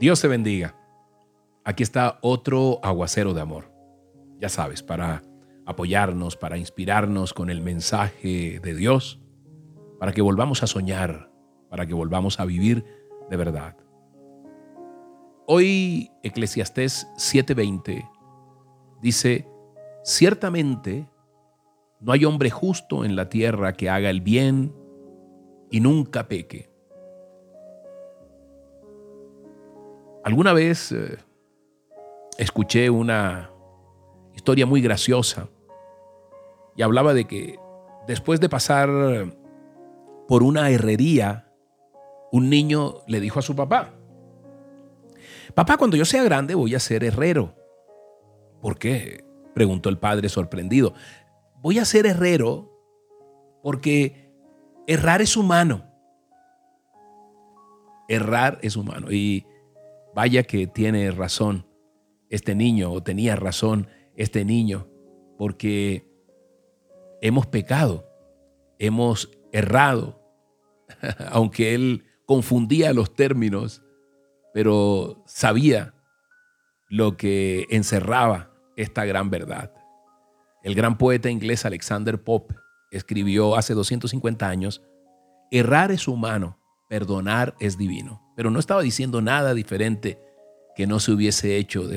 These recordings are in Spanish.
Dios te bendiga. Aquí está otro aguacero de amor. Ya sabes, para apoyarnos, para inspirarnos con el mensaje de Dios, para que volvamos a soñar, para que volvamos a vivir de verdad. Hoy Eclesiastés 7:20 dice, ciertamente no hay hombre justo en la tierra que haga el bien y nunca peque. Alguna vez eh, escuché una historia muy graciosa y hablaba de que después de pasar por una herrería, un niño le dijo a su papá, papá, cuando yo sea grande voy a ser herrero. ¿Por qué? preguntó el padre sorprendido. Voy a ser herrero porque errar es humano. Errar es humano. Y Vaya que tiene razón este niño o tenía razón este niño, porque hemos pecado, hemos errado, aunque él confundía los términos, pero sabía lo que encerraba esta gran verdad. El gran poeta inglés Alexander Pope escribió hace 250 años, errar es humano, perdonar es divino. Pero no estaba diciendo nada diferente que no se hubiese hecho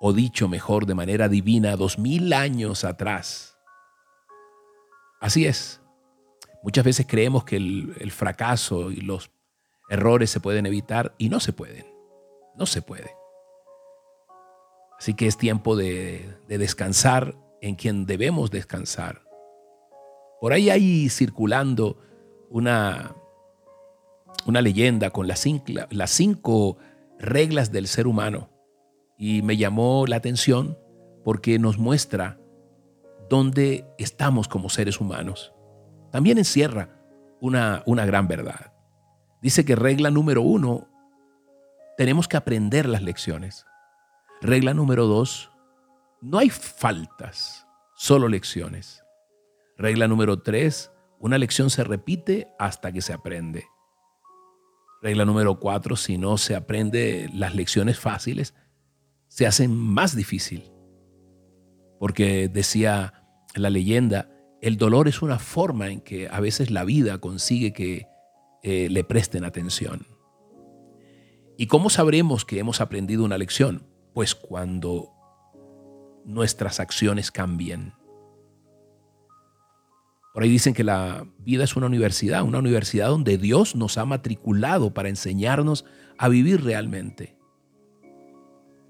o dicho mejor de manera divina dos mil años atrás. Así es. Muchas veces creemos que el, fracaso y los errores se pueden evitar y no se pueden. No se puede. Así que es tiempo de, de cinco en quien debemos descansar. Por ahí hay circulando una, una leyenda con las cinco, las cinco reglas del ser humano y me llamó la atención porque nos muestra dónde estamos como seres humanos. También encierra una, una gran verdad. Dice que regla número uno, tenemos que aprender las lecciones. Regla número dos, no hay faltas, solo lecciones. Regla número tres, una lección se repite hasta que se aprende. Regla número cuatro, si no se aprende las lecciones fáciles, se hacen más difícil. Porque decía la leyenda, el dolor es una forma en que a veces la vida consigue que eh, le presten atención. ¿Y cómo sabremos que hemos aprendido una lección? Pues cuando nuestras acciones cambien. Por ahí dicen que la vida es una universidad, una universidad donde Dios nos ha matriculado para enseñarnos a vivir realmente.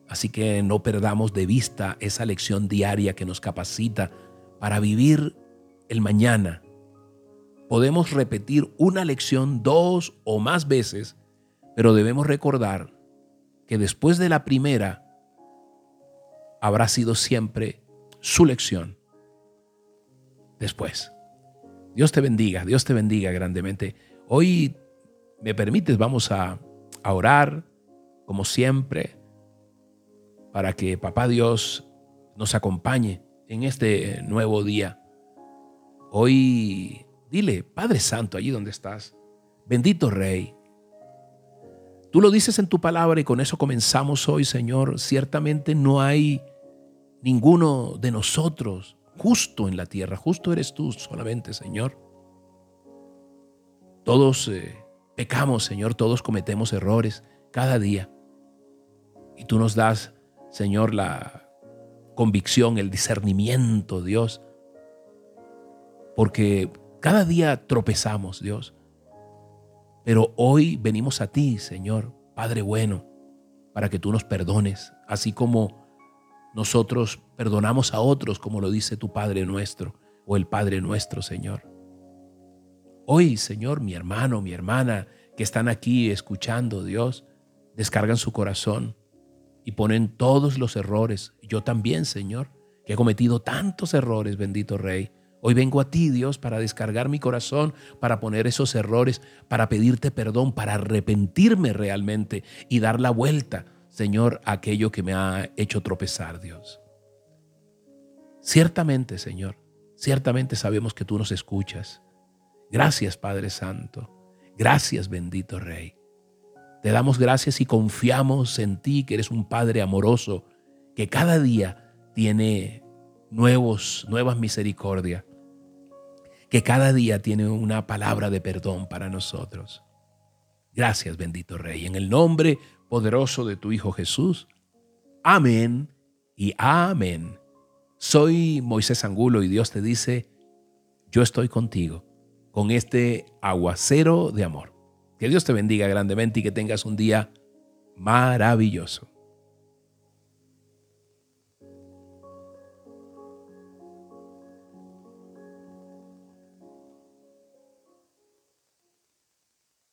Así que no perdamos de vista esa lección diaria que nos capacita para vivir el mañana. Podemos repetir una lección dos o más veces, pero debemos recordar que después de la primera habrá sido siempre su lección. Después. Dios te bendiga, Dios te bendiga grandemente. Hoy, me permites, vamos a, orar, como siempre, para que Papá Dios nos acompañe en este nuevo día. Hoy, dile, Padre Santo, allí donde estás, bendito Rey. Tú lo dices en tu palabra y con eso comenzamos hoy, Señor. Ciertamente no hay ninguno de nosotros justo en la tierra, justo eres tú solamente, Señor. Todos eh, pecamos, Señor, todos cometemos errores cada día. Y tú nos das, Señor, la convicción, el discernimiento, Dios, porque cada día tropezamos, Dios. Pero hoy venimos a ti, Señor, Padre bueno, para que tú nos perdones, así como nosotros perdonamos a otros como lo dice tu Padre nuestro o el Padre nuestro, Señor. Hoy, Señor, mi hermano, mi hermana que están aquí escuchando, Dios, descargan su corazón y ponen todos los errores. Yo también, Señor, que he cometido tantos errores, bendito Rey. Hoy vengo a ti, Dios, para descargar mi corazón, para poner esos errores, para pedirte perdón, para arrepentirme realmente y dar la vuelta Señor, aquello que me ha hecho tropezar, Dios. Ciertamente, Señor, ciertamente sabemos que tú nos escuchas. Gracias, Padre Santo. Gracias, bendito Rey. Te damos gracias y confiamos en ti, que eres un Padre amoroso, que cada día tiene nuevos, nuevas misericordias, que cada día tiene una palabra de perdón para nosotros. Gracias, bendito Rey, en el nombre poderoso de tu Hijo Jesús. Amén y amén. Soy Moisés Angulo y Dios te dice, yo estoy contigo con este aguacero de amor. Que Dios te bendiga grandemente y que tengas un día maravilloso.